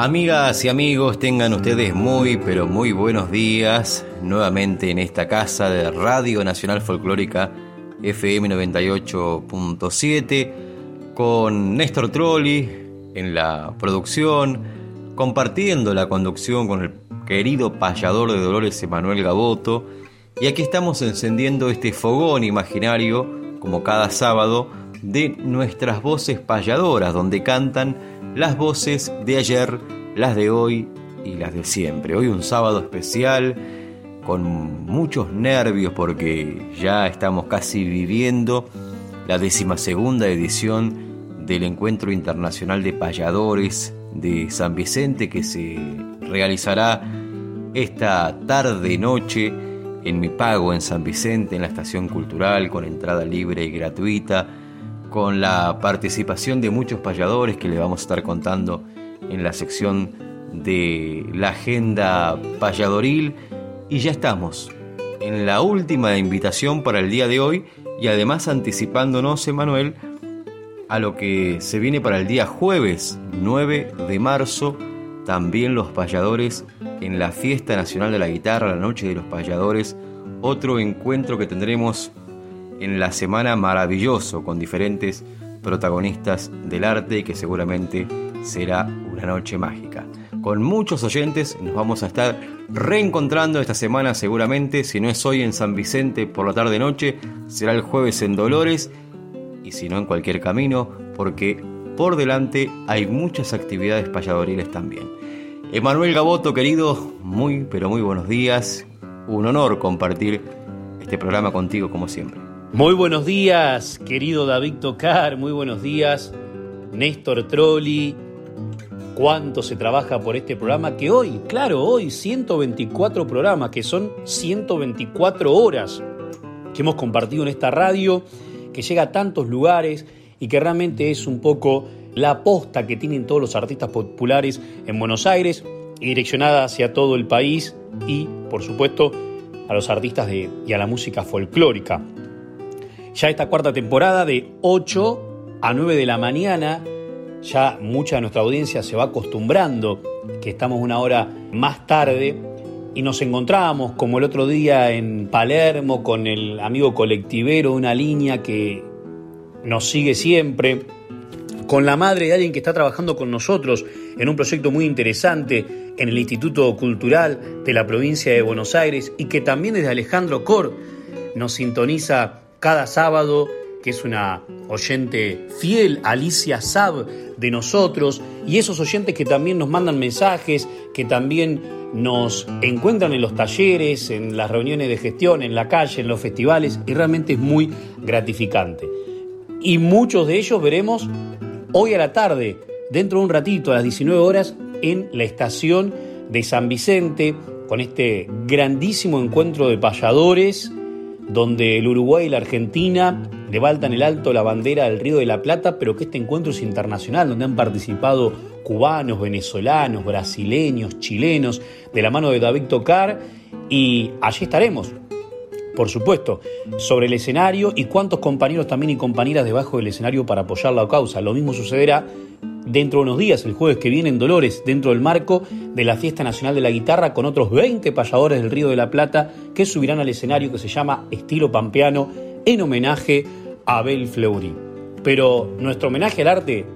Amigas y amigos, tengan ustedes muy, pero muy buenos días nuevamente en esta casa de Radio Nacional Folclórica FM 98.7 con Néstor Trolli en la producción, compartiendo la conducción con el querido payador de Dolores Emanuel Gaboto. Y aquí estamos encendiendo este fogón imaginario, como cada sábado, de nuestras voces payadoras, donde cantan las voces de ayer, las de hoy y las de siempre. Hoy un sábado especial con muchos nervios porque ya estamos casi viviendo la decimasegunda edición del Encuentro Internacional de Payadores de San Vicente que se realizará esta tarde-noche en mi pago en San Vicente, en la estación cultural, con entrada libre y gratuita con la participación de muchos payadores que le vamos a estar contando en la sección de la agenda payadoril. Y ya estamos en la última invitación para el día de hoy y además anticipándonos, Emanuel, a lo que se viene para el día jueves 9 de marzo, también los payadores en la Fiesta Nacional de la Guitarra, la Noche de los Payadores, otro encuentro que tendremos en la semana maravilloso con diferentes protagonistas del arte y que seguramente será una noche mágica. Con muchos oyentes nos vamos a estar reencontrando esta semana seguramente, si no es hoy en San Vicente por la tarde noche, será el jueves en Dolores y si no en cualquier camino, porque por delante hay muchas actividades payadoriles también. Emanuel Gaboto, querido, muy pero muy buenos días. Un honor compartir este programa contigo como siempre. Muy buenos días, querido David Tocar, muy buenos días, Néstor Trolli. Cuánto se trabaja por este programa que hoy, claro, hoy 124 programas, que son 124 horas que hemos compartido en esta radio, que llega a tantos lugares y que realmente es un poco la aposta que tienen todos los artistas populares en Buenos Aires y direccionada hacia todo el país y, por supuesto, a los artistas de, y a la música folclórica ya esta cuarta temporada de 8 a 9 de la mañana. Ya mucha de nuestra audiencia se va acostumbrando que estamos una hora más tarde y nos encontramos como el otro día en Palermo con el amigo colectivero, una línea que nos sigue siempre, con la madre de alguien que está trabajando con nosotros en un proyecto muy interesante en el Instituto Cultural de la provincia de Buenos Aires y que también desde Alejandro Cor nos sintoniza cada sábado, que es una oyente fiel, Alicia Sab, de nosotros, y esos oyentes que también nos mandan mensajes, que también nos encuentran en los talleres, en las reuniones de gestión, en la calle, en los festivales, y realmente es muy gratificante. Y muchos de ellos veremos hoy a la tarde, dentro de un ratito, a las 19 horas, en la estación de San Vicente, con este grandísimo encuentro de payadores donde el Uruguay y la Argentina levantan el alto la bandera del Río de la Plata, pero que este encuentro es internacional, donde han participado cubanos, venezolanos, brasileños, chilenos, de la mano de David Tocar, y allí estaremos, por supuesto, sobre el escenario y cuántos compañeros también y compañeras debajo del escenario para apoyar la causa. Lo mismo sucederá dentro de unos días, el jueves que viene en Dolores, dentro del marco de la Fiesta Nacional de la Guitarra, con otros 20 payadores del Río de la Plata que subirán al escenario que se llama Estilo Pampeano en homenaje a Abel Fleury. Pero nuestro homenaje al arte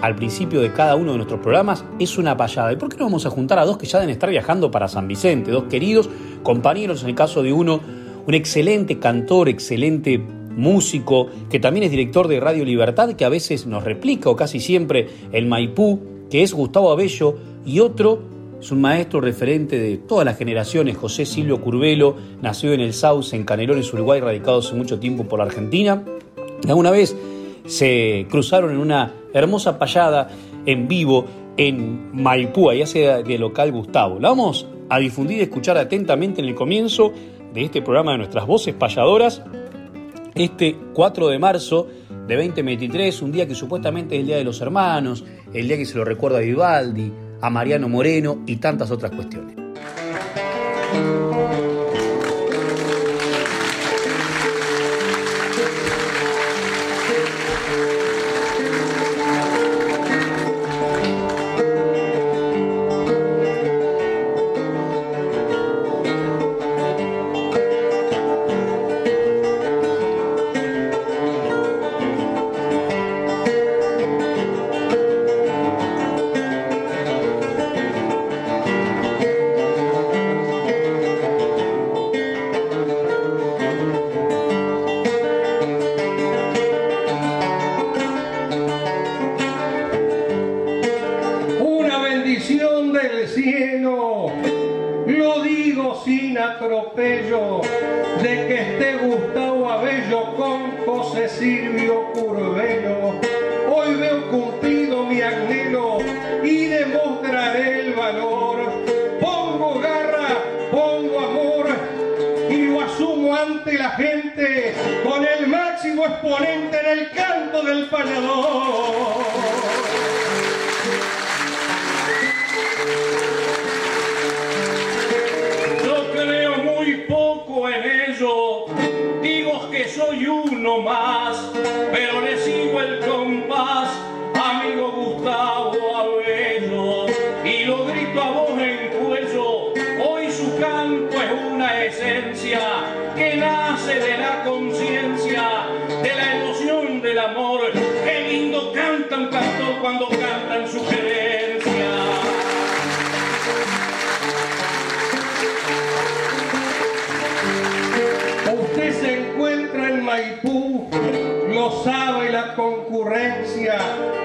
al principio de cada uno de nuestros programas es una payada. ¿Y por qué no vamos a juntar a dos que ya deben estar viajando para San Vicente? Dos queridos compañeros, en el caso de uno, un excelente cantor, excelente músico, que también es director de Radio Libertad, que a veces nos replica, o casi siempre, el Maipú, que es Gustavo Abello, y otro es un maestro referente de todas las generaciones, José Silvio Curvelo, nació en el Sauce, en Canelones, Uruguay, radicado hace mucho tiempo por la Argentina. Alguna vez se cruzaron en una hermosa payada en vivo en Maipú, allá sea de local Gustavo. La vamos a difundir y escuchar atentamente en el comienzo de este programa de nuestras voces payadoras, este 4 de marzo de 2023, un día que supuestamente es el Día de los Hermanos, el día que se lo recuerda a Vivaldi, a Mariano Moreno y tantas otras cuestiones.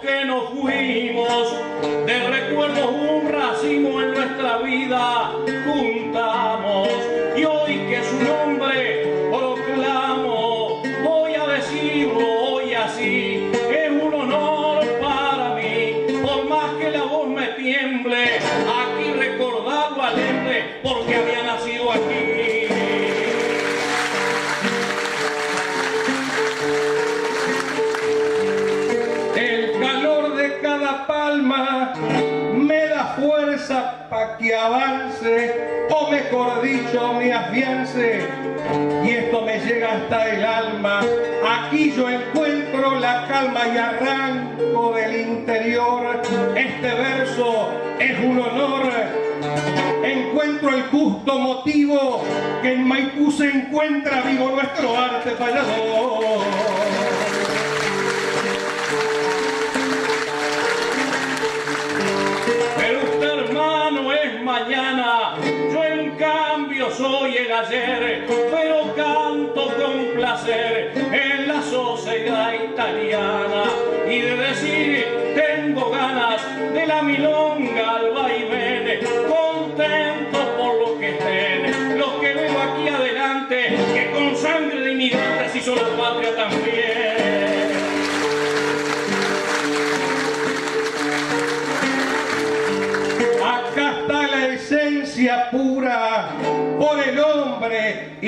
que nos fuimos, de recuerdos un racimo en nuestra vida juntamos. Y hoy que su calma y arranco del interior. Este verso es un honor. Encuentro el justo motivo que en Maipú se encuentra vivo nuestro arte fallador pero usted hermano es mañana. Yo en cambio soy el ayer pero en la sociedad italiana y de decir tengo ganas de la milonga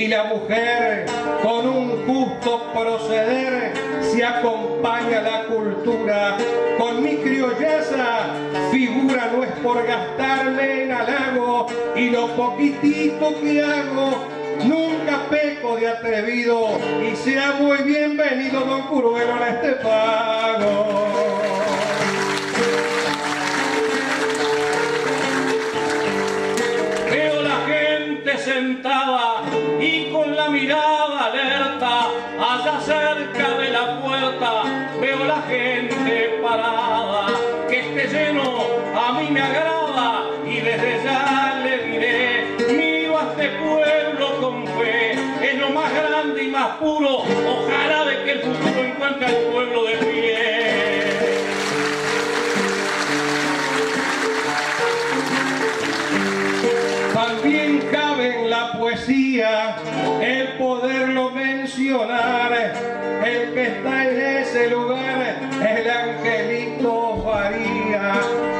mujer con un justo proceder se acompaña la cultura. Con mi criollaza figura no es por gastarme en halago y lo poquitito que hago nunca peco de atrevido y sea muy bienvenido don Curuelo a este pago. Mirada alerta, allá cerca poesía el poderlo mencionar. El que está en ese lugar, el angelito Faría.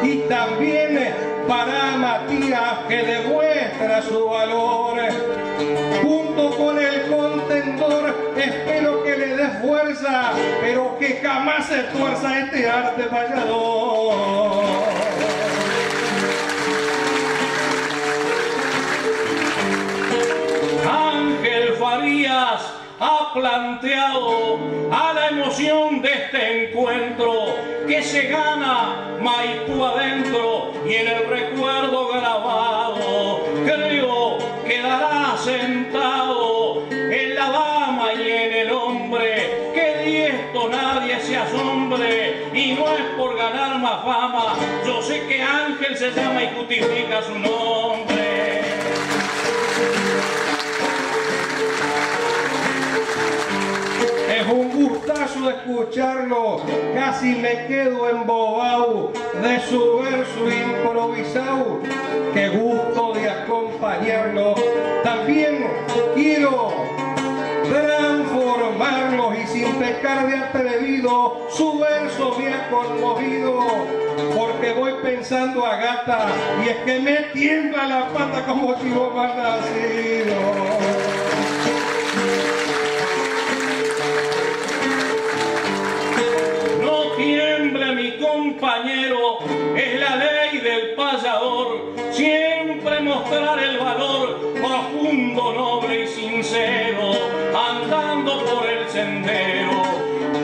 Y también para Matías que demuestra su valor. Junto con el contendor, espero que le dé fuerza, pero que jamás se tuerza este arte fallador. Planteado a la emoción de este encuentro que se gana Maipú adentro y en el recuerdo grabado. Creo quedará sentado en la dama y en el hombre que de esto nadie se asombre y no es por ganar más fama. Yo sé que Ángel se llama y justifica su nombre gustazo escucharlo, casi me quedo embobado de su verso improvisado. Qué gusto de acompañarlo. También quiero transformarlo y sin pecar de atrevido, su verso me ha conmovido. Porque voy pensando a gata y es que me tiembla la pata como si vos has nacido. Compañero, es la ley del payador. Siempre mostrar el valor profundo, noble y sincero, andando por el sendero.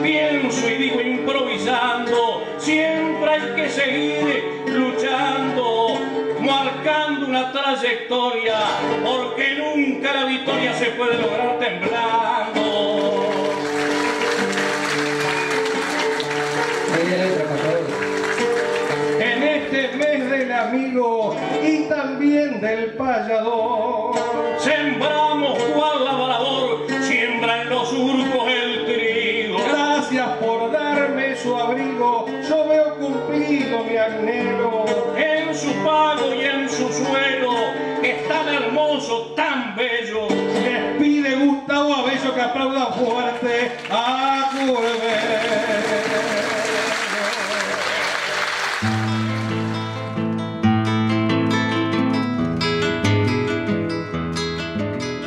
Pienso y digo improvisando, siempre hay que seguir luchando, marcando una trayectoria, porque nunca la victoria se puede lograr temblando. Amigo y también del payador. Sembramos cual labrador, siembra en los surcos el trigo. Gracias por darme su abrigo, yo veo cumplido mi anhelo. En su pago y en su suelo, es tan hermoso, tan bello. Les pide Gustavo Abello que aplauda fuerte a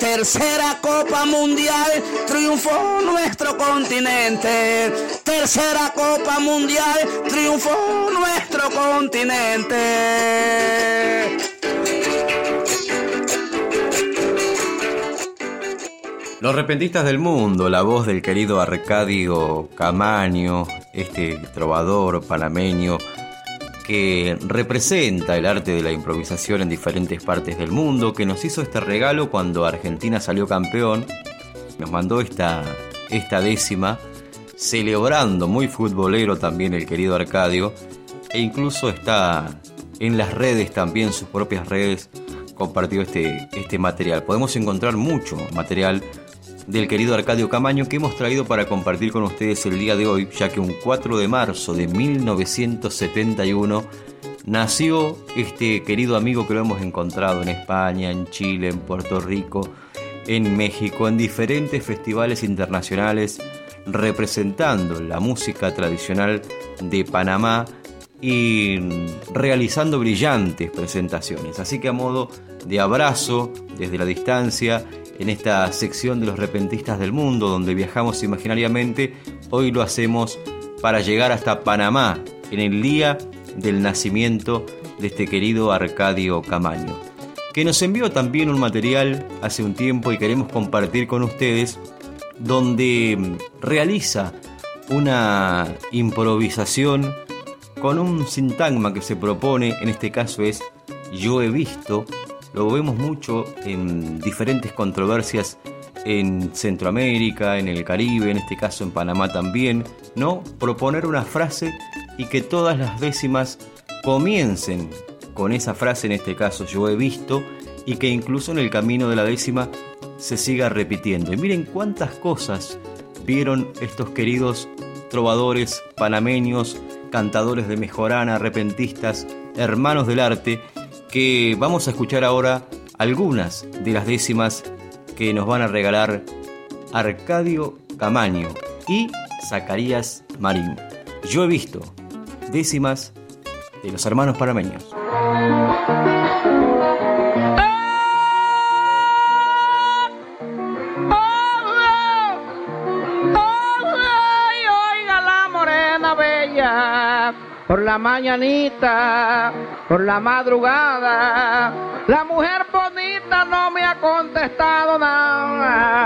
Tercera Copa Mundial, triunfó nuestro continente. Tercera Copa Mundial, triunfó nuestro continente. Los repentistas del mundo, la voz del querido Arcadio Camaño, este trovador panameño que representa el arte de la improvisación en diferentes partes del mundo, que nos hizo este regalo cuando Argentina salió campeón, nos mandó esta, esta décima, celebrando muy futbolero también el querido Arcadio, e incluso está en las redes también, sus propias redes, compartió este, este material. Podemos encontrar mucho material del querido Arcadio Camaño que hemos traído para compartir con ustedes el día de hoy, ya que un 4 de marzo de 1971 nació este querido amigo que lo hemos encontrado en España, en Chile, en Puerto Rico, en México, en diferentes festivales internacionales, representando la música tradicional de Panamá y realizando brillantes presentaciones. Así que a modo de abrazo desde la distancia en esta sección de los repentistas del mundo donde viajamos imaginariamente, hoy lo hacemos para llegar hasta Panamá en el día del nacimiento de este querido Arcadio Camaño, que nos envió también un material hace un tiempo y queremos compartir con ustedes donde realiza una improvisación con un sintagma que se propone, en este caso es yo he visto lo vemos mucho en diferentes controversias en Centroamérica, en el Caribe, en este caso en Panamá también, ¿no? Proponer una frase y que todas las décimas comiencen con esa frase, en este caso yo he visto, y que incluso en el camino de la décima se siga repitiendo. Y miren cuántas cosas vieron estos queridos trovadores panameños, cantadores de mejorana, repentistas, hermanos del arte, que vamos a escuchar ahora algunas de las décimas que nos van a regalar Arcadio Camaño y Zacarías Marín. Yo he visto décimas de los hermanos parameños. Por la mañanita, por la madrugada. La mujer bonita no me ha contestado nada.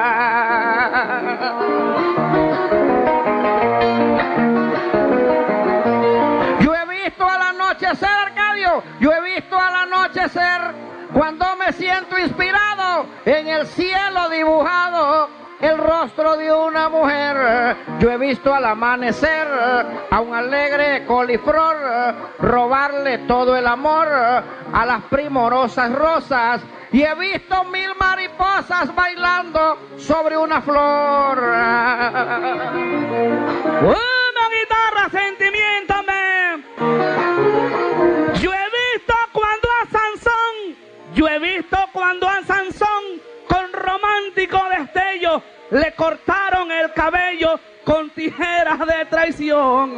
Yo he visto al anochecer, Arcadio, yo he visto al anochecer cuando me siento inspirado en el cielo dibujado el rostro de una mujer. Yo he visto al amanecer a un alegre coliflor robarle todo el amor a las primorosas rosas y he visto mil mariposas bailando sobre una flor. Una guitarra, sentimiento, Yo le cortaron el cabello con tijeras de traición.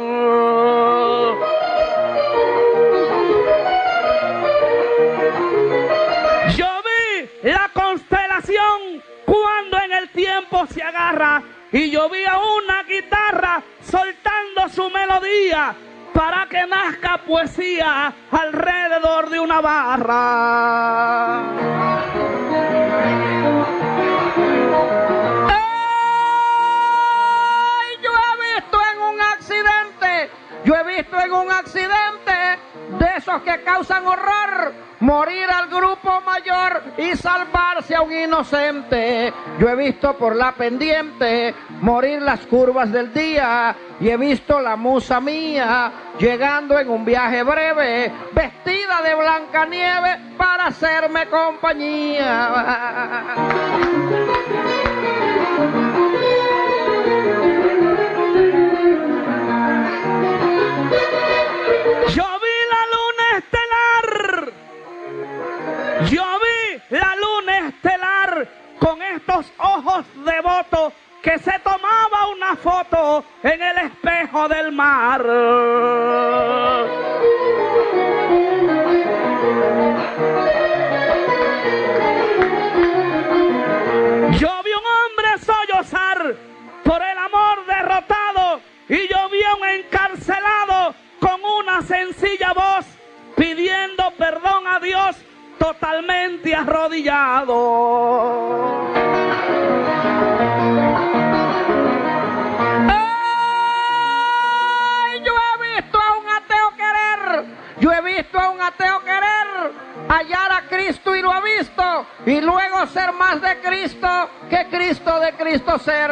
Yo vi la constelación cuando en el tiempo se agarra y yo vi a una guitarra soltando su melodía para que nazca poesía alrededor de una barra. Yo he visto en un accidente de esos que causan horror morir al grupo mayor y salvarse a un inocente. Yo he visto por la pendiente morir las curvas del día y he visto la musa mía llegando en un viaje breve, vestida de blanca nieve para hacerme compañía. Estos ojos devotos que se tomaba una foto en el espejo del mar. ¡Ay! Yo he visto a un ateo querer, yo he visto a un ateo querer hallar a Cristo y lo ha visto, y luego ser más de Cristo que Cristo de Cristo ser.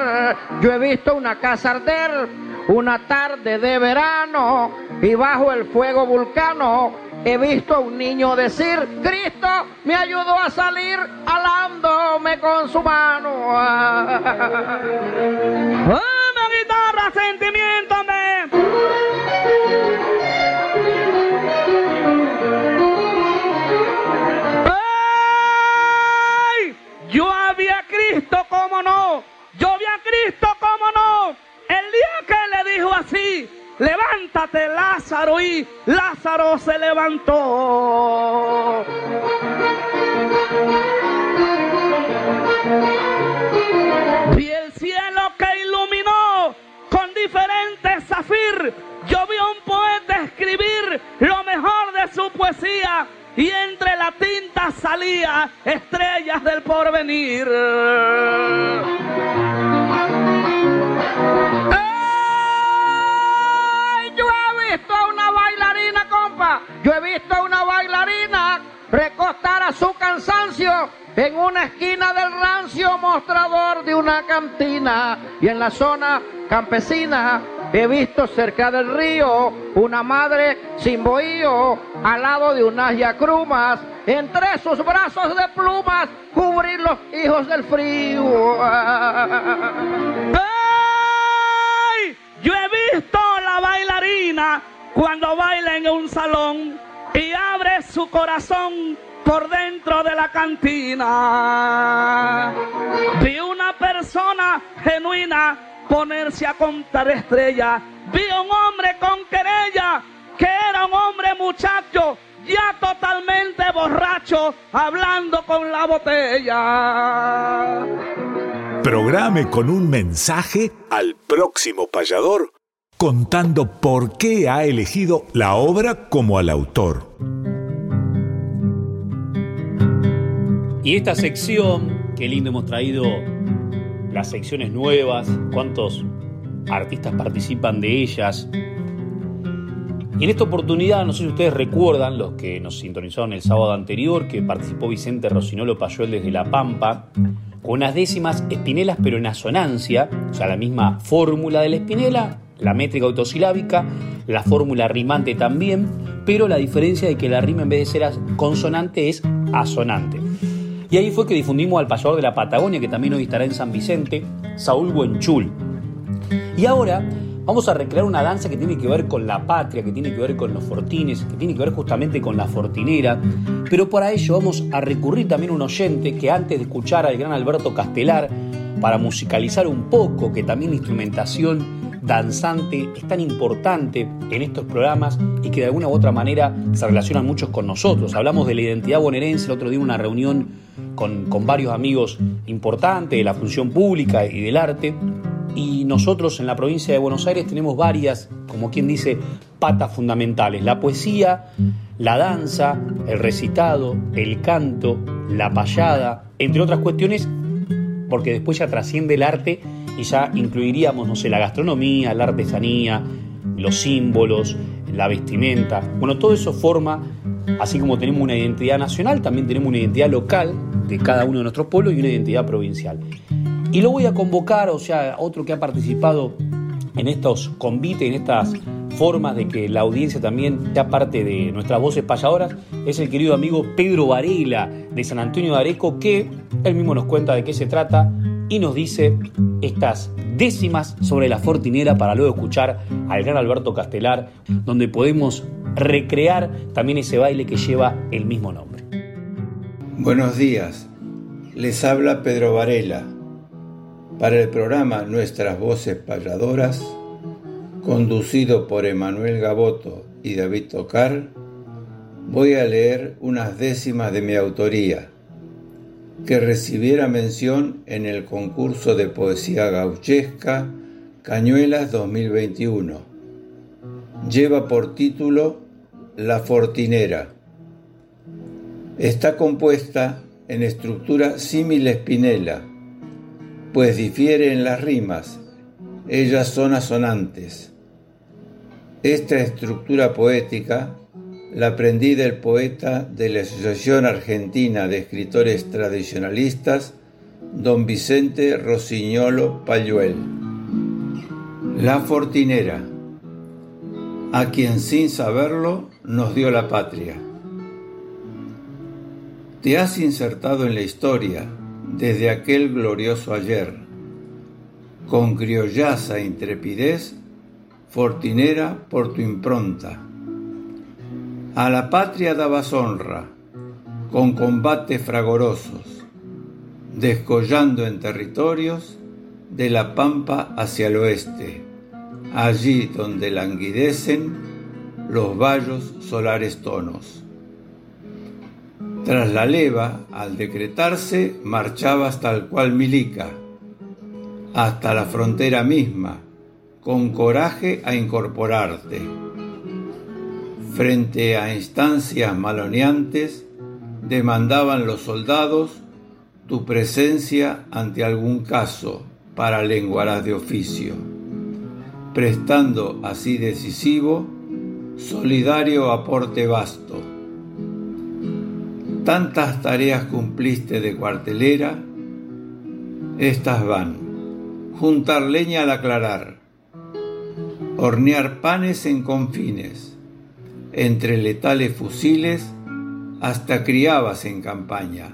Yo he visto una casa arder, una tarde de verano, y bajo el fuego vulcano he visto a un niño decir, Cristo me ayudó a salir alándome con su mano. Una guitarra, sentimiento, Yo había Cristo, cómo no. Yo vi a Cristo, cómo no. El día que le dijo así, levántate Lázaro y Lázaro se levantó. Vi el cielo que iluminó con diferentes zafir. Yo vi a un poeta escribir lo mejor de su poesía y entre la tinta salía estrellas del porvenir. He visto a una bailarina, compa. Yo he visto a una bailarina recostar a su cansancio en una esquina del rancio mostrador de una cantina y en la zona campesina He visto cerca del río una madre sin bohío al lado de unas yacrumas, entre sus brazos de plumas cubrir los hijos del frío. ¡Ay! Yo he visto la bailarina cuando baila en un salón y abre su corazón por dentro de la cantina. Vi una persona genuina ponerse a contar estrellas. Vi un hombre con querella que era un hombre muchacho, ya totalmente borracho, hablando con la botella. Programe con un mensaje al próximo payador contando por qué ha elegido la obra como al autor. Y esta sección, qué lindo hemos traído las secciones nuevas, cuántos artistas participan de ellas. Y en esta oportunidad, no sé si ustedes recuerdan, los que nos sintonizaron el sábado anterior, que participó Vicente Rocinolo Payuel desde La Pampa, unas décimas espinelas pero en asonancia, o sea, la misma fórmula de la espinela, la métrica autosilábica, la fórmula rimante también, pero la diferencia de que la rima en vez de ser consonante es asonante. Y ahí fue que difundimos al payador de la Patagonia, que también hoy estará en San Vicente, Saúl Buenchul. Y ahora vamos a recrear una danza que tiene que ver con la patria, que tiene que ver con los fortines, que tiene que ver justamente con la fortinera. Pero para ello vamos a recurrir también a un oyente que antes de escuchar al gran Alberto Castelar, para musicalizar un poco, que también la instrumentación danzante es tan importante en estos programas y que de alguna u otra manera se relacionan muchos con nosotros. Hablamos de la identidad bonaerense, el otro día una reunión con, varios amigos importantes de la función pública y del arte. Y nosotros en la provincia de Buenos Aires tenemos varias, como quien dice, patas fundamentales. La poesía, la danza, el recitado, el canto, la payada, entre otras cuestiones, porque después ya trasciende el arte y ya incluiríamos, no sé, la gastronomía, la artesanía, los símbolos, la vestimenta. Bueno, todo eso forma, así como tenemos una identidad nacional, también tenemos una identidad local de cada uno de nuestros pueblos y una identidad provincial. Y lo voy a convocar, o sea, otro que ha participado en estos convites, en estas formas de que la audiencia también sea parte de nuestras voces payadoras, es el querido amigo Pedro Varela de San Antonio de Areco, que él mismo nos cuenta de qué se trata y nos dice estas décimas sobre la fortinera para luego escuchar al gran Alberto Castelar, donde podemos recrear también ese baile que lleva el mismo nombre. Buenos días, les habla Pedro Varela. Para el programa Nuestras Voces Payadoras, conducido por Emanuel Gaboto y David Tocar, voy a leer unas décimas de mi autoría, que recibiera mención en el concurso de poesía gauchesca Cañuelas 2021. Lleva por título La Fortinera Está compuesta en estructura símil espinela, pues difiere en las rimas, ellas son asonantes. Esta estructura poética la aprendí del poeta de la Asociación Argentina de Escritores Tradicionalistas, don Vicente Rosiñolo Payuel. La Fortinera, a quien sin saberlo nos dio la patria. Te has insertado en la historia desde aquel glorioso ayer, con criollaza e intrepidez, Fortinera por tu impronta a la patria dabas honra, con combates fragorosos, descollando en territorios de la pampa hacia el oeste, allí donde languidecen los vallos solares tonos. Tras la leva, al decretarse, marchabas tal cual milica, hasta la frontera misma, con coraje a incorporarte Frente a instancias maloneantes, demandaban los soldados tu presencia ante algún caso para lenguaras de oficio, prestando así decisivo, solidario aporte vasto. Tantas tareas cumpliste de cuartelera, estas van, juntar leña al aclarar, hornear panes en confines, entre letales fusiles hasta criabas en campaña.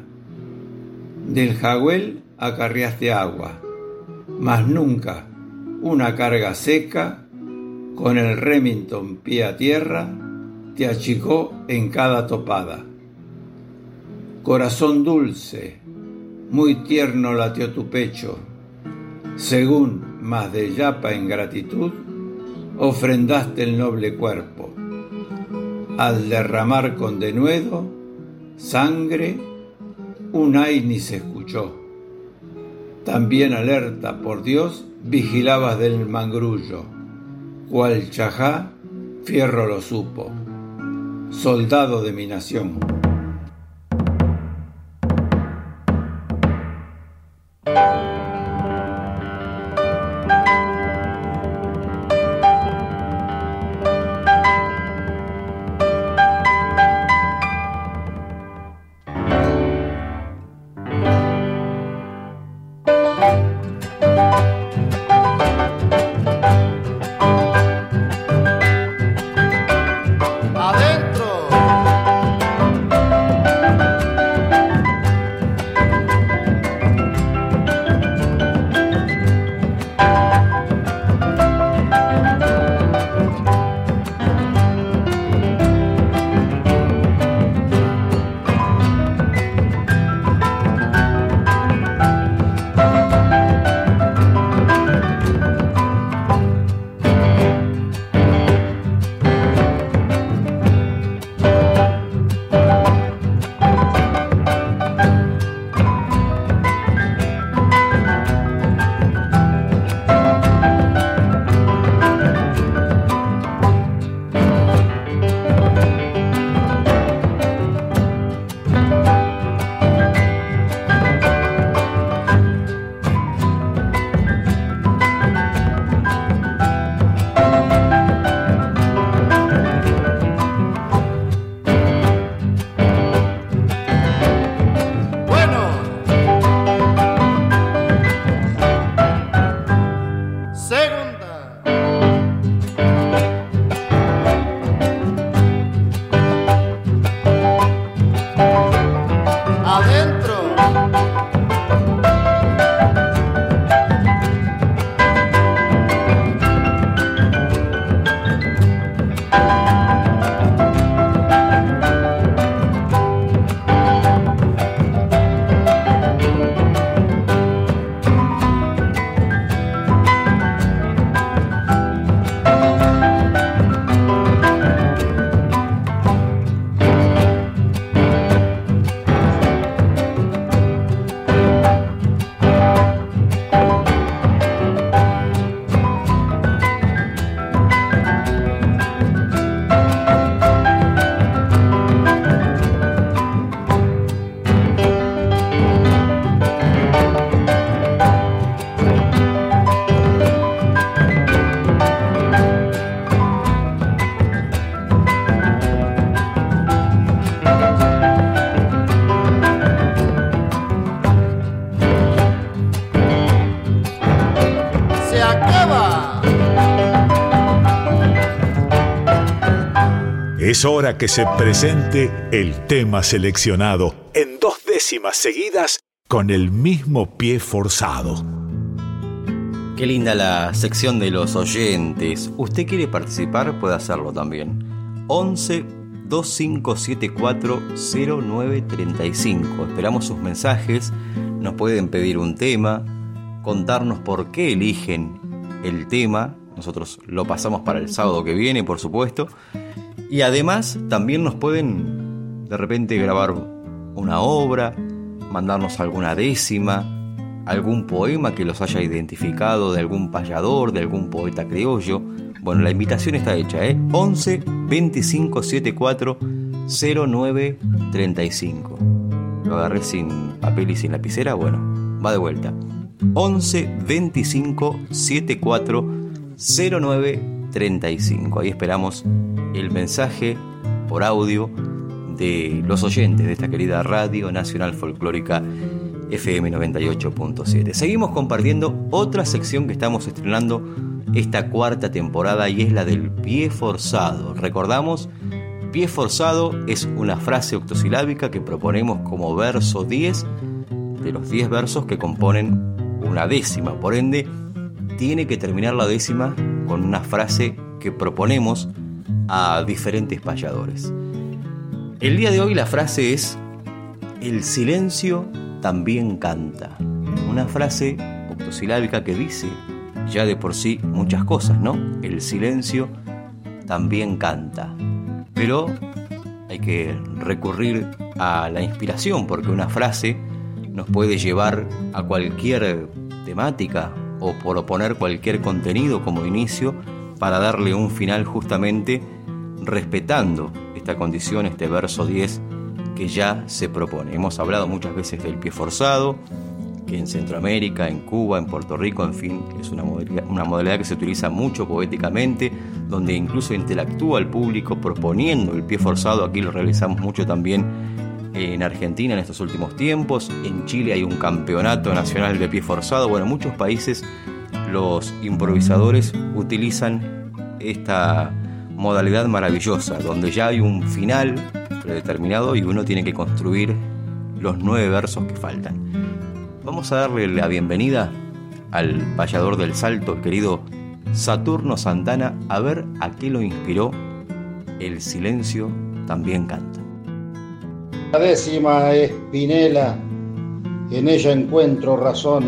Del jagüel acarreaste agua, mas nunca una carga seca, con el Remington pie a tierra, te achicó en cada topada. Corazón dulce, muy tierno latió tu pecho, según más de yapa en gratitud, ofrendaste el noble cuerpo al derramar con denuedo sangre, un ni se escuchó. También alerta por Dios, vigilabas del mangrullo, cual chajá, fierro lo supo, soldado de mi nación. Es hora que se presente el tema seleccionado en dos décimas seguidas con el mismo pie forzado. Qué linda la sección de los oyentes. ¿Usted quiere participar? Puede hacerlo también. 11 2574 0935. Esperamos sus mensajes. Nos pueden pedir un tema, contarnos por qué eligen el tema. Nosotros lo pasamos para el sábado que viene, por supuesto. Y además también nos pueden de repente grabar una obra, mandarnos alguna décima, algún poema que los haya identificado de algún payador, de algún poeta criollo. Bueno, la invitación está hecha, ¿eh? 11 25 74 09 35. Lo agarré sin papel y sin lapicera, bueno, va de vuelta. 11 25 74 09 35. Ahí esperamos el mensaje por audio de los oyentes de esta querida Radio Nacional Folclórica FM 98.7. Seguimos compartiendo otra sección que estamos estrenando esta cuarta temporada y es la del pie forzado. Recordamos, pie forzado es una frase octosilábica que proponemos como verso 10 de los 10 versos que componen una décima. Por ende, tiene que terminar la décima con una frase que proponemos a diferentes payadores. El día de hoy la frase es, el silencio también canta. Una frase octosilábica que dice ya de por sí muchas cosas, ¿no? El silencio también canta. Pero hay que recurrir a la inspiración porque una frase nos puede llevar a cualquier temática o proponer cualquier contenido como inicio para darle un final justamente respetando esta condición, este verso 10 que ya se propone. Hemos hablado muchas veces del pie forzado, que en Centroamérica, en Cuba, en Puerto Rico, en fin, es una modalidad, una modalidad que se utiliza mucho poéticamente, donde incluso interactúa el público proponiendo el pie forzado, aquí lo realizamos mucho también en Argentina en estos últimos tiempos, en Chile hay un campeonato nacional de pie forzado, bueno, en muchos países los improvisadores utilizan esta modalidad maravillosa, donde ya hay un final predeterminado y uno tiene que construir los nueve versos que faltan. Vamos a darle la bienvenida al payador del salto, el querido Saturno Santana, a ver a qué lo inspiró El silencio también canta. La décima es Pinela, en ella encuentro razón,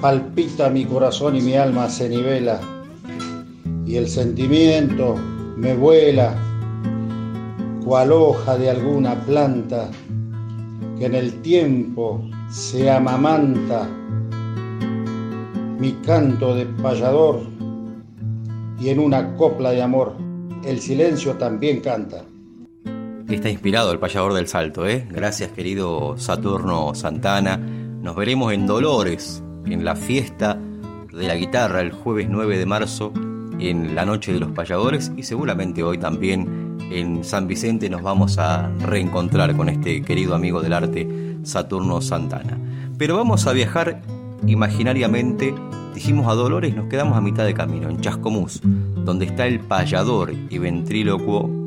palpita mi corazón y mi alma se nivela. Y el sentimiento me vuela cual hoja de alguna planta que en el tiempo se amamanta. Mi canto de payador y en una copla de amor el silencio también canta. Está inspirado el payador del salto, ¿eh? Gracias querido Saturno Santana. Nos veremos en Dolores, en la fiesta de la guitarra el jueves 9 de marzo en la Noche de los Payadores y seguramente hoy también en San Vicente nos vamos a reencontrar con este querido amigo del arte, Saturno Santana. Pero vamos a viajar imaginariamente, dijimos a Dolores, nos quedamos a mitad de camino, en Chascomús, donde está el payador y ventrílocuo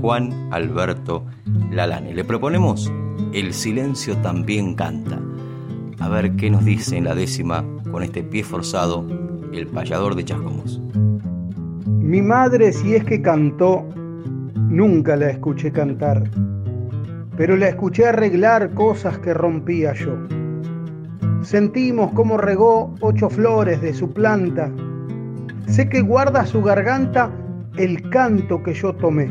Juan Alberto Lalane. Le proponemos El silencio también canta. A ver qué nos dice en la décima con este pie forzado el payador de Chascomús. Mi madre, si es que cantó, nunca la escuché cantar, pero la escuché arreglar cosas que rompía yo. Sentimos cómo regó ocho flores de su planta. Sé que guarda su garganta el canto que yo tomé,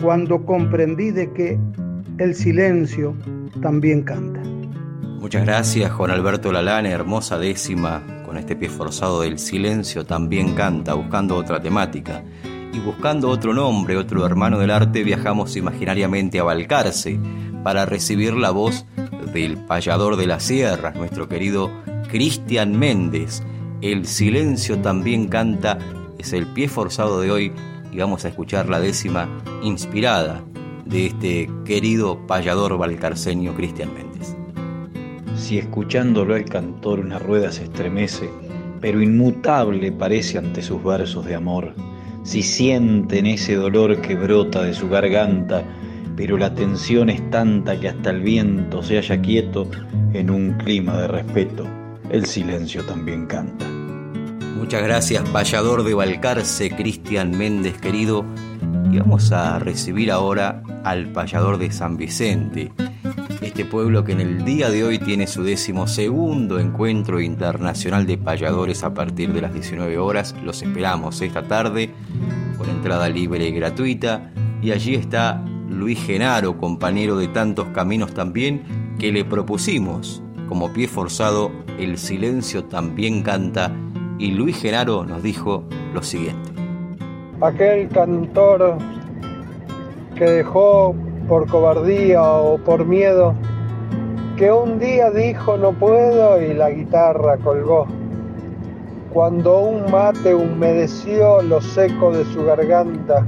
cuando comprendí de que el silencio también canta. Muchas gracias, Juan Alberto Lalane, hermosa décima con este pie forzado del silencio también canta, buscando otra temática. Y buscando otro nombre, otro hermano del arte, viajamos imaginariamente a Balcarce para recibir la voz del payador de la sierra, nuestro querido Cristian Méndez. El silencio también canta, es el pie forzado de hoy y vamos a escuchar la décima inspirada de este querido payador balcarceño Cristian Méndez si escuchándolo el cantor una rueda se estremece, pero inmutable parece ante sus versos de amor. si sienten ese dolor que brota de su garganta, pero la tensión es tanta que hasta el viento se halla quieto en un clima de respeto, el silencio también canta. Muchas gracias, payador de Balcarce, Cristian Méndez querido. Y vamos a recibir ahora al payador de San Vicente, este pueblo que en el día de hoy tiene su decimosegundo encuentro internacional de payadores a partir de las 19 horas. Los esperamos esta tarde con entrada libre y gratuita. Y allí está Luis Genaro, compañero de tantos caminos también, que le propusimos como pie forzado El silencio también canta y Luis Genaro nos dijo lo siguiente. Aquel cantor que dejó por cobardía o por miedo, que un día dijo no puedo y la guitarra colgó. Cuando un mate humedeció lo seco de su garganta,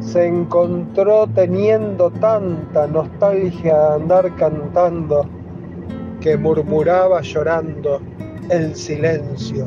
se encontró teniendo tanta nostalgia de andar cantando que murmuraba llorando el silencio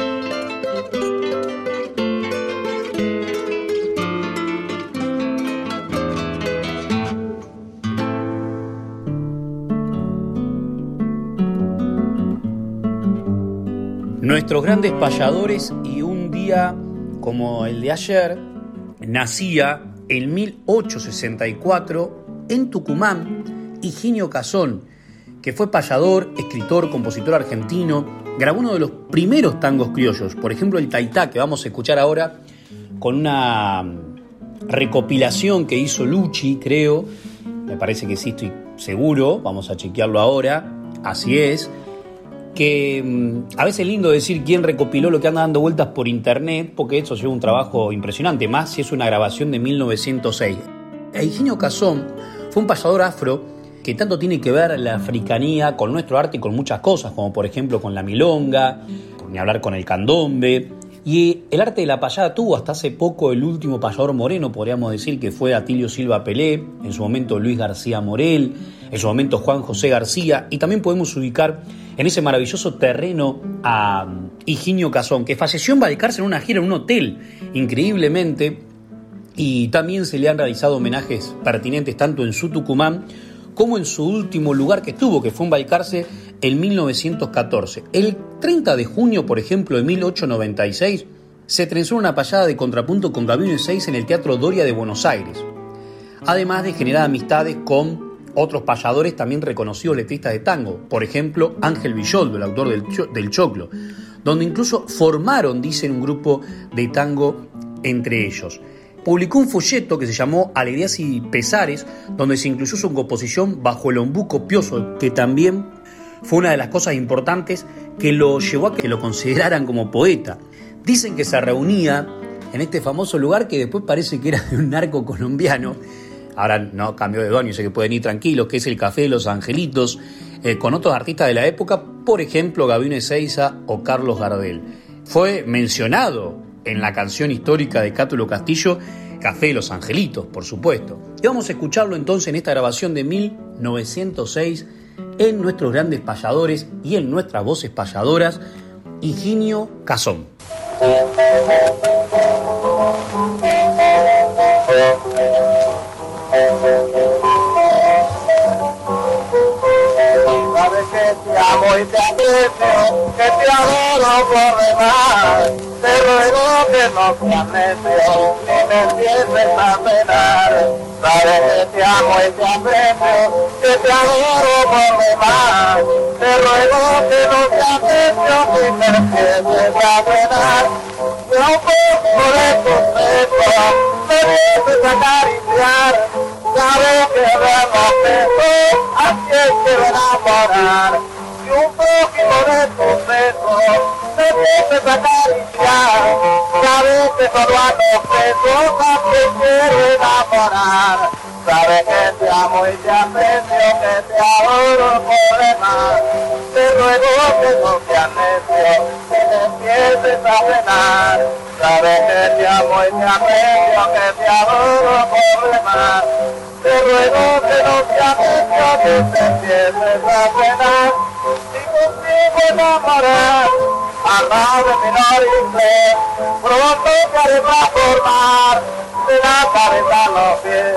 Grandes payadores y un día como el de ayer nacía en 1864 en Tucumán Higinio Casón, que fue payador, escritor, compositor argentino, grabó uno de los primeros tangos criollos, por ejemplo el Taitá, que vamos a escuchar ahora con una recopilación que hizo Luchi, creo, me parece que sí, estoy seguro, vamos a chequearlo ahora, así es, que mm, a veces es lindo decir quién recopiló lo que anda dando vueltas por internet, porque eso lleva un trabajo impresionante, más si es una grabación de 1906. Eugenio Casón fue un payador afro que tanto tiene que ver la africanía con nuestro arte y con muchas cosas, como por ejemplo con la milonga, ni hablar con el candombe. Y el arte de la payada tuvo hasta hace poco el último payador moreno, podríamos decir que fue Atilio Silva Pelé, en su momento Luis García Morel, en su momento Juan José García, y también podemos ubicar en ese maravilloso terreno a Higinio Cazón, que falleció en Valcarce en una gira en un hotel, increíblemente, y también se le han realizado homenajes pertinentes tanto en su Tucumán como en su último lugar que estuvo, que fue en Balcarce en 1914. El 30 de junio, por ejemplo, de 1896, se trenzó una payada de contrapunto con Gabino 6 en el Teatro Doria de Buenos Aires, además de generar amistades con otros payadores también reconocidos letristas de tango, por ejemplo Ángel Villoldo, el autor del, del Choclo, donde incluso formaron, dicen, un grupo de tango entre ellos publicó un folleto que se llamó Alegrías y Pesares, donde se incluyó su composición Bajo el ombú copioso, que también fue una de las cosas importantes que lo llevó a que lo consideraran como poeta. Dicen que se reunía en este famoso lugar que después parece que era de un narco colombiano. Ahora no cambió de dueño, sé que pueden ir tranquilos, que es el Café de los Angelitos, eh, con otros artistas de la época, por ejemplo Gabino Ezeiza o Carlos Gardel. Fue mencionado en la canción histórica de Cátulo Castillo, Café de los Angelitos, por supuesto. Y vamos a escucharlo entonces en esta grabación de 1906 en nuestros grandes payadores y en nuestras voces payadoras, Higinio Cazón. Aprecio, que te adoro por demás. Te ruego que no seas necio, ni me empieces a penar. Sabes que te amo y te aprecio, que te adoro por demás. Te ruego que no seas necio, ni me empieces a penar. Yo de tus besos, me empieces a acariciar. Sabes que vemos besos, así es que enamorar. Y poquito de me empieces a acariciar, sabes que solo a besos que quiero enamorar. Sabes que te amo y te aprecio, que te adoro por demás. Te ruego que no seas necio, que te empieces a frenar. Sabes que te amo y te aprecio, que te adoro por demás. Te ruego que no seas necio, que te empieces a frenar. Enamorar, al lado de mi nariz, pronto te haré transformar de la cabeza los pies.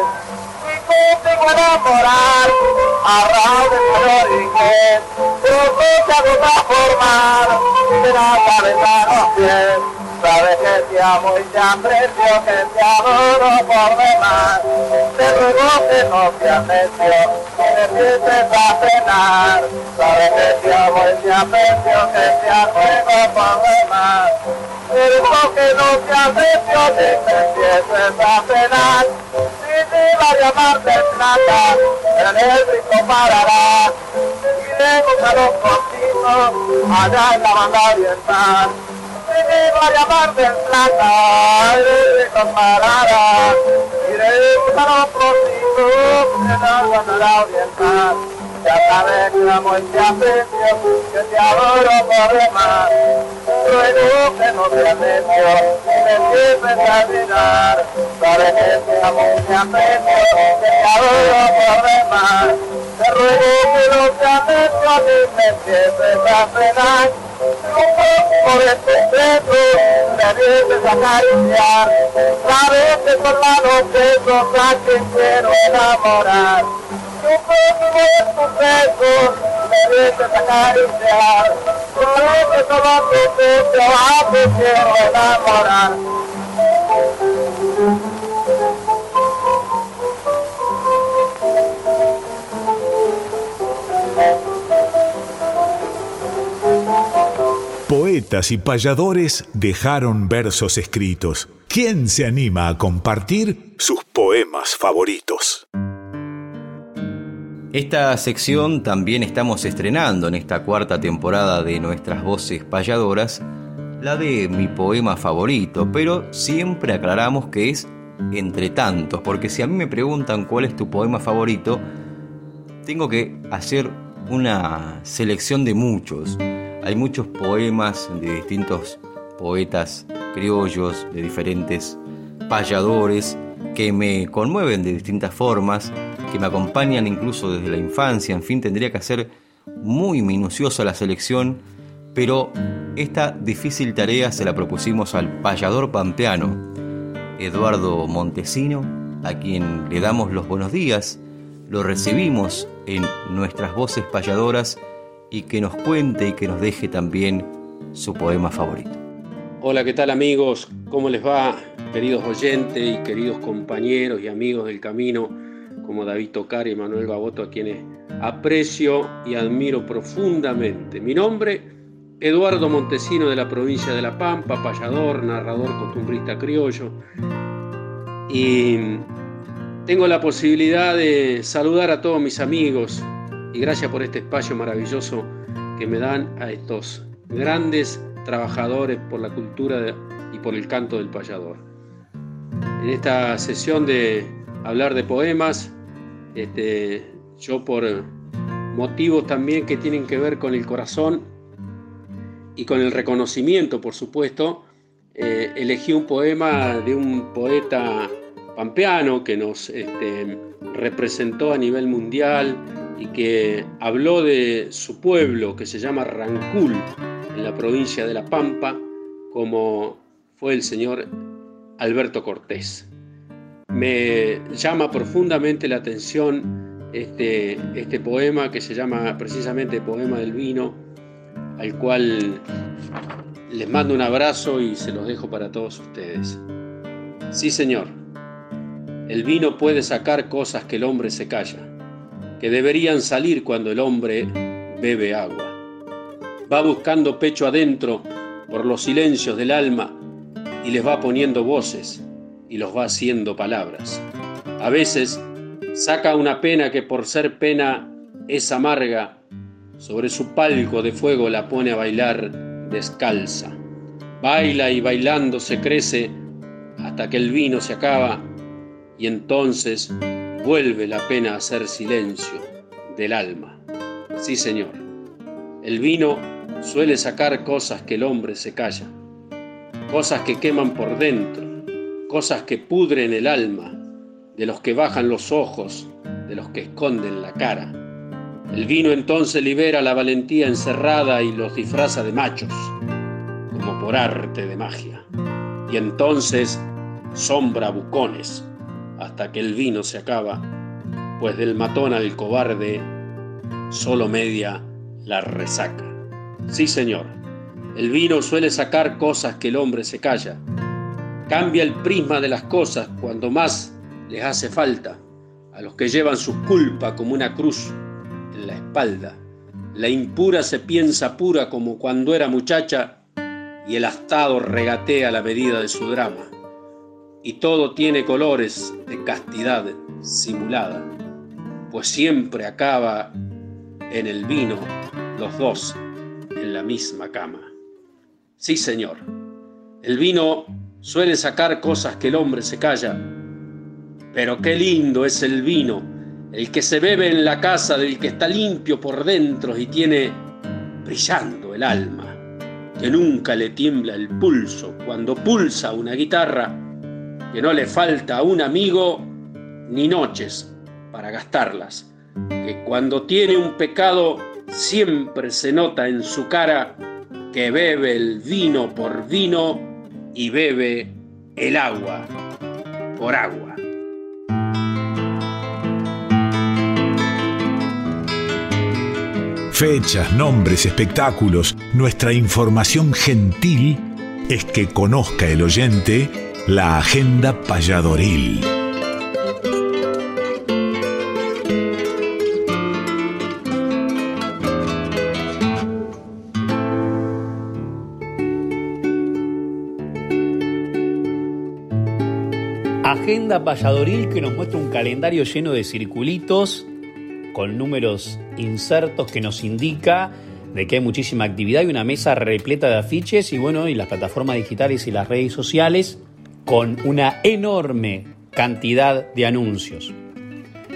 Contigo enamorar, arrao de color inglés, pero te hago transformar, de la cabeza los pies. Sabes que te amo y te aprecio, que te adoro por demás. Te ruego que no seas necio, que me a cenar. Sabes que te amo y te aprecio, que te adoro por demás. Te ruego que no seas necio, que me empieces a cenar. Si te va a llamar de plata, en el rico pararás. Iremos a los cortinos, allá en la banda oriental me va a llamar del plata, de comparada, iré a los próximos, en la bandera oriental. Ya sabes que amo y te aprecio, que te adoro por demás. Ruego que no seas necio, que me empieces a mirar. Sabes que te amo y te aprecio, que te adoro por demás. Te ruego que no seas necio, que me empieces a frenar. Por este beso me debes acariciar, sabes que son malos besos a quien quiero enamorar. Tu cuerpo es tu beso, me debes acariciar, sabes que son tus besos a quien quiero enamorar. Poetas y payadores dejaron versos escritos. ¿Quién se anima a compartir sus poemas favoritos? Esta sección también estamos estrenando en esta cuarta temporada de nuestras voces payadoras, la de mi poema favorito, pero siempre aclaramos que es entre tantos, porque si a mí me preguntan cuál es tu poema favorito, tengo que hacer una selección de muchos. Hay muchos poemas de distintos poetas criollos, de diferentes payadores, que me conmueven de distintas formas, que me acompañan incluso desde la infancia, en fin, tendría que hacer muy minuciosa la selección, pero esta difícil tarea se la propusimos al payador pampeano, Eduardo Montesino, a quien le damos los buenos días, lo recibimos en nuestras voces payadoras y que nos cuente y que nos deje también su poema favorito. Hola, ¿qué tal amigos? ¿Cómo les va, queridos oyentes y queridos compañeros y amigos del camino, como David Tocar y Manuel Gaboto, a quienes aprecio y admiro profundamente? Mi nombre, Eduardo Montesino de la provincia de La Pampa, payador, narrador, costumbrista criollo. Y tengo la posibilidad de saludar a todos mis amigos y gracias por este espacio maravilloso que me dan a estos grandes trabajadores por la cultura y por el canto del payador. En esta sesión de hablar de poemas, este, yo por motivos también que tienen que ver con el corazón y con el reconocimiento, por supuesto, eh, elegí un poema de un poeta pampeano que nos este, representó a nivel mundial y que habló de su pueblo que se llama Rancul en la provincia de La Pampa, como fue el señor Alberto Cortés. Me llama profundamente la atención este, este poema que se llama precisamente Poema del Vino, al cual les mando un abrazo y se los dejo para todos ustedes. Sí, señor, el vino puede sacar cosas que el hombre se calla, que deberían salir cuando el hombre bebe agua va buscando pecho adentro por los silencios del alma y les va poniendo voces y los va haciendo palabras. A veces saca una pena que por ser pena es amarga, sobre su palco de fuego la pone a bailar descalza. Baila y bailando se crece hasta que el vino se acaba y entonces vuelve la pena hacer silencio del alma. Sí, Señor, el vino suele sacar cosas que el hombre se calla, cosas que queman por dentro, cosas que pudren el alma, de los que bajan los ojos, de los que esconden la cara. El vino entonces libera la valentía encerrada y los disfraza de machos, como por arte de magia. Y entonces sombra bucones hasta que el vino se acaba, pues del matón al cobarde solo media la resaca. Sí, señor, el vino suele sacar cosas que el hombre se calla. Cambia el prisma de las cosas cuando más les hace falta a los que llevan su culpa como una cruz en la espalda. La impura se piensa pura como cuando era muchacha y el astado regatea la medida de su drama. Y todo tiene colores de castidad simulada, pues siempre acaba en el vino los dos en la misma cama. Sí, señor, el vino suele sacar cosas que el hombre se calla, pero qué lindo es el vino, el que se bebe en la casa del que está limpio por dentro y tiene brillando el alma, que nunca le tiembla el pulso cuando pulsa una guitarra, que no le falta a un amigo ni noches para gastarlas, que cuando tiene un pecado siempre se nota en su cara que bebe el vino por vino y bebe el agua por agua. Fechas, nombres, espectáculos, nuestra información gentil es que conozca el oyente la agenda payadoril. Agenda Valladoril que nos muestra un calendario lleno de circulitos con números insertos que nos indica de que hay muchísima actividad y una mesa repleta de afiches y bueno, y las plataformas digitales y las redes sociales con una enorme cantidad de anuncios.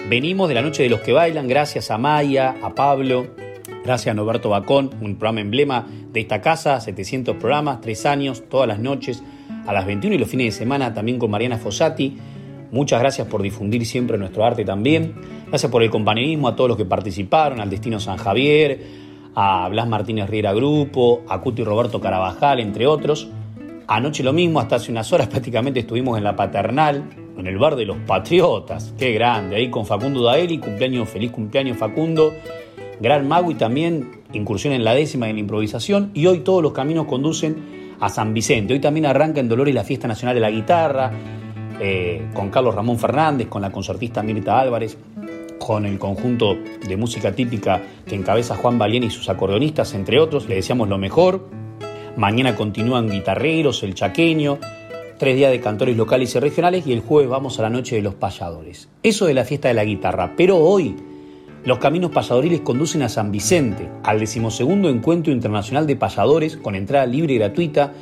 Venimos de la noche de los que bailan gracias a Maya, a Pablo, gracias a Norberto Bacón, un programa emblema de esta casa, 700 programas, tres años, todas las noches, a las 21 y los fines de semana también con Mariana Fossati. Muchas gracias por difundir siempre nuestro arte también. Gracias por el compañerismo a todos los que participaron, al Destino San Javier, a Blas Martínez Riera Grupo, a Cuti Roberto Carabajal, entre otros. Anoche lo mismo, hasta hace unas horas prácticamente estuvimos en la Paternal, en el bar de los Patriotas. Qué grande, ahí con Facundo Daeli, cumpleaños, feliz cumpleaños Facundo. Gran mago y también incursión en la décima y en la improvisación. Y hoy todos los caminos conducen a San Vicente. Hoy también arranca en Dolores la Fiesta Nacional de la Guitarra, eh, con Carlos Ramón Fernández, con la concertista Mirta Álvarez, con el conjunto de música típica que encabeza Juan Balien y sus acordeonistas, entre otros. Le deseamos lo mejor. Mañana continúan guitarreros, el chaqueño, tres días de cantores locales y regionales y el jueves vamos a la noche de los payadores. Eso de la fiesta de la guitarra. Pero hoy los caminos payadoriles conducen a San Vicente, al decimosegundo encuentro internacional de payadores con entrada libre y gratuita,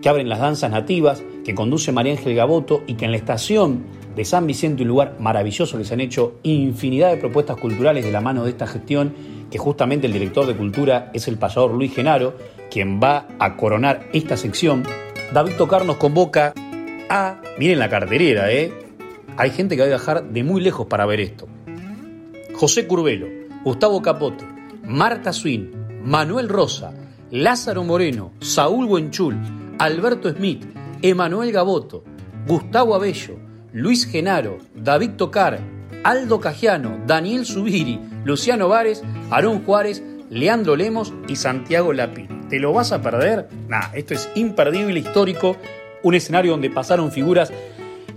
que abren las danzas nativas, que conduce María Ángel Gaboto y que en la estación de San Vicente, un lugar maravilloso que se han hecho infinidad de propuestas culturales de la mano de esta gestión, que justamente el director de cultura es el payador Luis Genaro, quien va a coronar esta sección. David Tocar nos convoca a, miren la carterera, ¿eh? Hay gente que va a viajar de muy lejos para ver esto. José Curbelo, Gustavo Capote, Marta Swin, Manuel Rosa, Lázaro Moreno, Saúl Buenchul, Alberto Smith, Emanuel Gaboto, Gustavo Abello, Luis Genaro, David Tocar, Aldo Cajiano, Daniel Subiri, Luciano Vares, Aarón Juárez, Leandro Lemos y Santiago Lapini. ¿Te lo vas a perder? Nah, esto es imperdible, histórico, un escenario donde pasaron figuras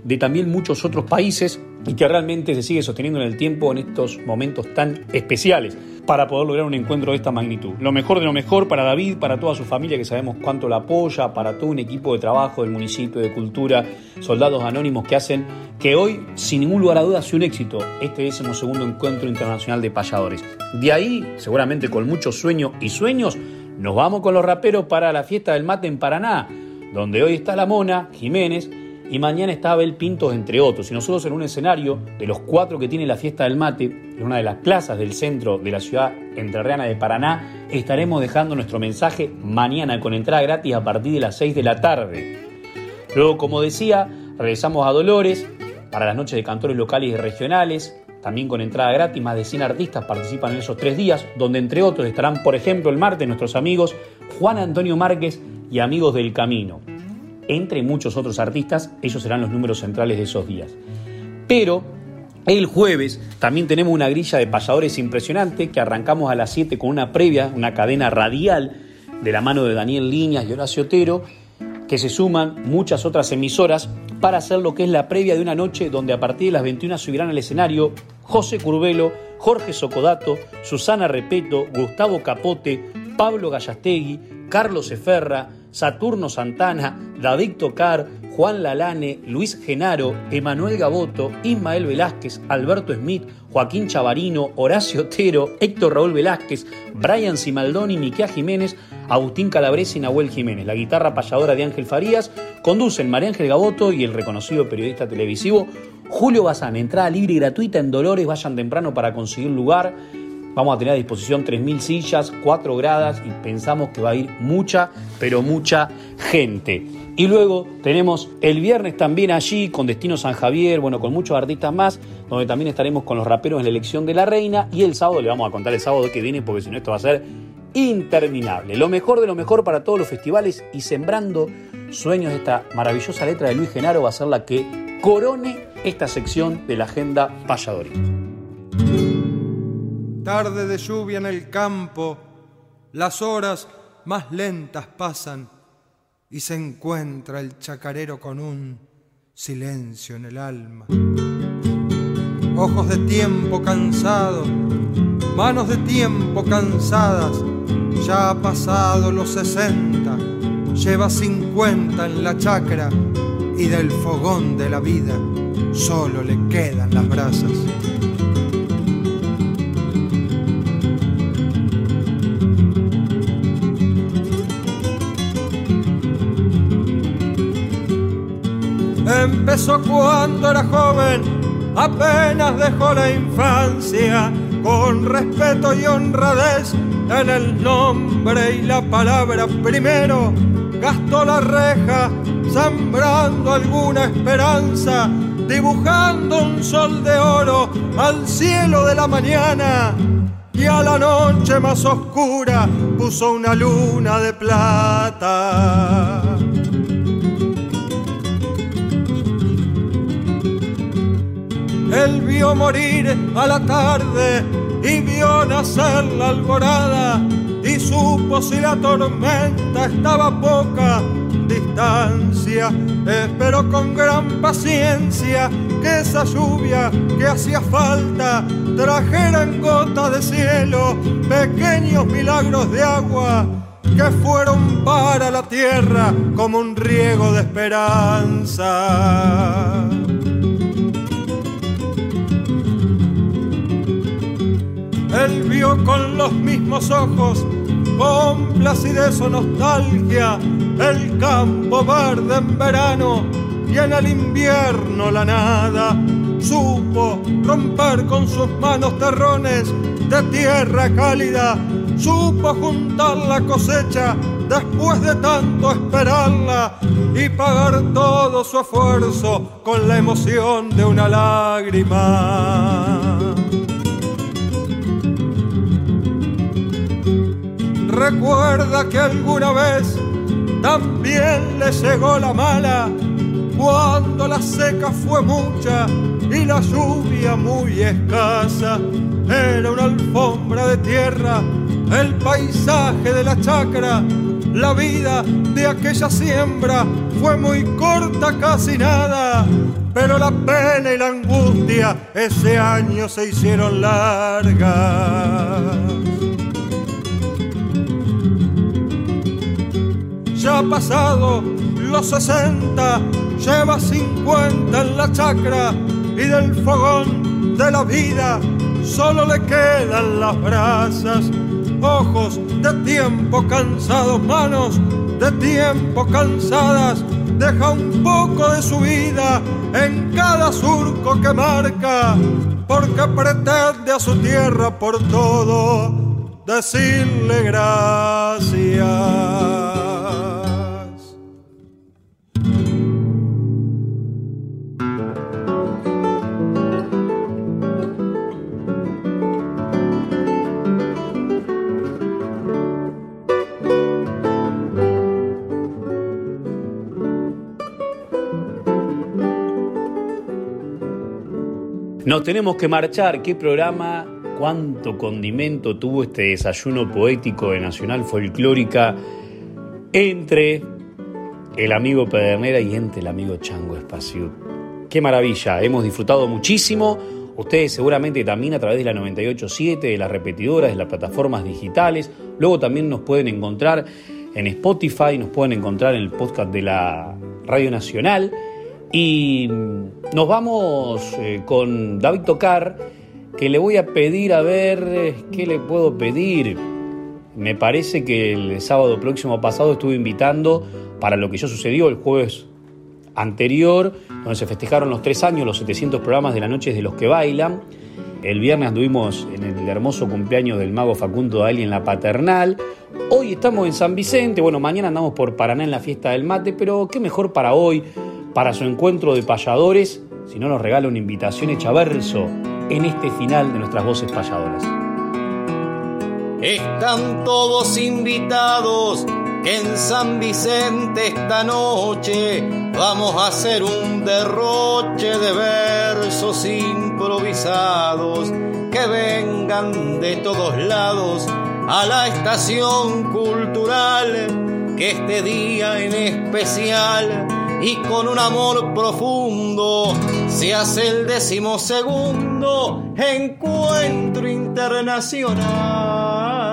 de también muchos otros países y que realmente se sigue sosteniendo en el tiempo en estos momentos tan especiales para poder lograr un encuentro de esta magnitud. Lo mejor de lo mejor para David, para toda su familia que sabemos cuánto la apoya, para todo un equipo de trabajo del municipio de cultura, soldados anónimos que hacen que hoy, sin ningún lugar a dudas, sea un éxito este segundo encuentro internacional de payadores. De ahí, seguramente con mucho sueño y sueños, nos vamos con los raperos para la fiesta del mate en Paraná donde hoy está la Mona, Jiménez, y mañana está Abel Pintos, entre otros. Y nosotros en un escenario de los cuatro que tiene la fiesta del mate, en una de las plazas del centro de la ciudad entrerriana de Paraná, estaremos dejando nuestro mensaje mañana con entrada gratis a partir de las 6 de la tarde. Luego, como decía, regresamos a Dolores para las noches de cantores locales y regionales, también con entrada gratis, más de 100 artistas participan en esos tres días, donde entre otros estarán, por ejemplo, el martes nuestros amigos Juan Antonio Márquez y Amigos del Camino entre muchos otros artistas, ellos serán los números centrales de esos días. Pero el jueves también tenemos una grilla de payadores impresionante que arrancamos a las 7 con una previa, una cadena radial de la mano de Daniel Líñas y Horacio Otero, que se suman muchas otras emisoras para hacer lo que es la previa de una noche donde a partir de las 21 subirán al escenario José Curbelo, Jorge Socodato, Susana Repeto, Gustavo Capote, Pablo Gallastegui, Carlos Eferra, Saturno Santana, David Tocar, Juan Lalane, Luis Genaro, Emanuel Gaboto, Ismael Velázquez, Alberto Smith, Joaquín Chavarino, Horacio Otero, Héctor Raúl Velázquez, Brian Simaldoni, Miquea Jiménez, Agustín Calabrese y Nahuel Jiménez. La guitarra payadora de Ángel Farías conducen María Ángel Gaboto y el reconocido periodista televisivo Julio Bazán. Entrada libre y gratuita en Dolores, vayan temprano para conseguir lugar. Vamos a tener a disposición 3.000 sillas, 4 gradas y pensamos que va a ir mucha, pero mucha gente. Y luego tenemos el viernes también allí con Destino San Javier, bueno, con muchos artistas más, donde también estaremos con los raperos en la elección de la reina. Y el sábado le vamos a contar el sábado que viene, porque si no esto va a ser interminable. Lo mejor de lo mejor para todos los festivales y sembrando sueños. Esta maravillosa letra de Luis Genaro va a ser la que corone esta sección de la agenda payadorita tarde de lluvia en el campo, las horas más lentas pasan y se encuentra el chacarero con un silencio en el alma. Ojos de tiempo cansado, manos de tiempo cansadas, ya ha pasado los sesenta, lleva cincuenta en la chacra y del fogón de la vida solo le quedan las brasas. Empezó cuando era joven, apenas dejó la infancia, con respeto y honradez en el nombre y la palabra primero, gastó la reja, sembrando alguna esperanza, dibujando un sol de oro al cielo de la mañana. Y a la noche más oscura puso una luna de plata. Él vio morir a la tarde y vio nacer la alborada y supo si la tormenta estaba a poca distancia. Esperó con gran paciencia que esa lluvia que hacía falta trajera en gota de cielo pequeños milagros de agua que fueron para la tierra como un riego de esperanza. Él vio con los mismos ojos, con placidez o nostalgia, el campo verde en verano y en el invierno la nada. Supo romper con sus manos terrones de tierra cálida, supo juntar la cosecha después de tanto esperarla y pagar todo su esfuerzo con la emoción de una lágrima. Recuerda que alguna vez también le llegó la mala cuando la seca fue mucha y la lluvia muy escasa. Era una alfombra de tierra, el paisaje de la chacra, la vida de aquella siembra fue muy corta, casi nada, pero la pena y la angustia ese año se hicieron largas. Ya ha pasado los 60, lleva 50 en la chacra y del fogón de la vida solo le quedan las brasas, ojos de tiempo cansados, manos de tiempo cansadas, deja un poco de su vida en cada surco que marca, porque pretende a su tierra por todo decirle gracias. Nos tenemos que marchar. ¿Qué programa? ¿Cuánto condimento tuvo este desayuno poético de Nacional Folclórica entre el amigo Pedernera y entre el amigo Chango Espacio? Qué maravilla, hemos disfrutado muchísimo. Ustedes seguramente también a través de la 98.7, de las repetidoras, de las plataformas digitales. Luego también nos pueden encontrar en Spotify, nos pueden encontrar en el podcast de la Radio Nacional. Y nos vamos eh, con David Tocar, que le voy a pedir a ver eh, qué le puedo pedir. Me parece que el sábado próximo pasado estuve invitando para lo que ya sucedió el jueves anterior, donde se festejaron los tres años, los 700 programas de la noche de los que bailan. El viernes anduvimos en el hermoso cumpleaños del mago Facundo Dali en la paternal. Hoy estamos en San Vicente, bueno, mañana andamos por Paraná en la fiesta del mate, pero qué mejor para hoy para su encuentro de payadores, si no nos regala una invitación hecha verso en este final de nuestras voces payadoras. Están todos invitados en San Vicente esta noche vamos a hacer un derroche de versos improvisados que vengan de todos lados a la estación cultural que este día en especial y con un amor profundo se hace el decimosegundo encuentro internacional.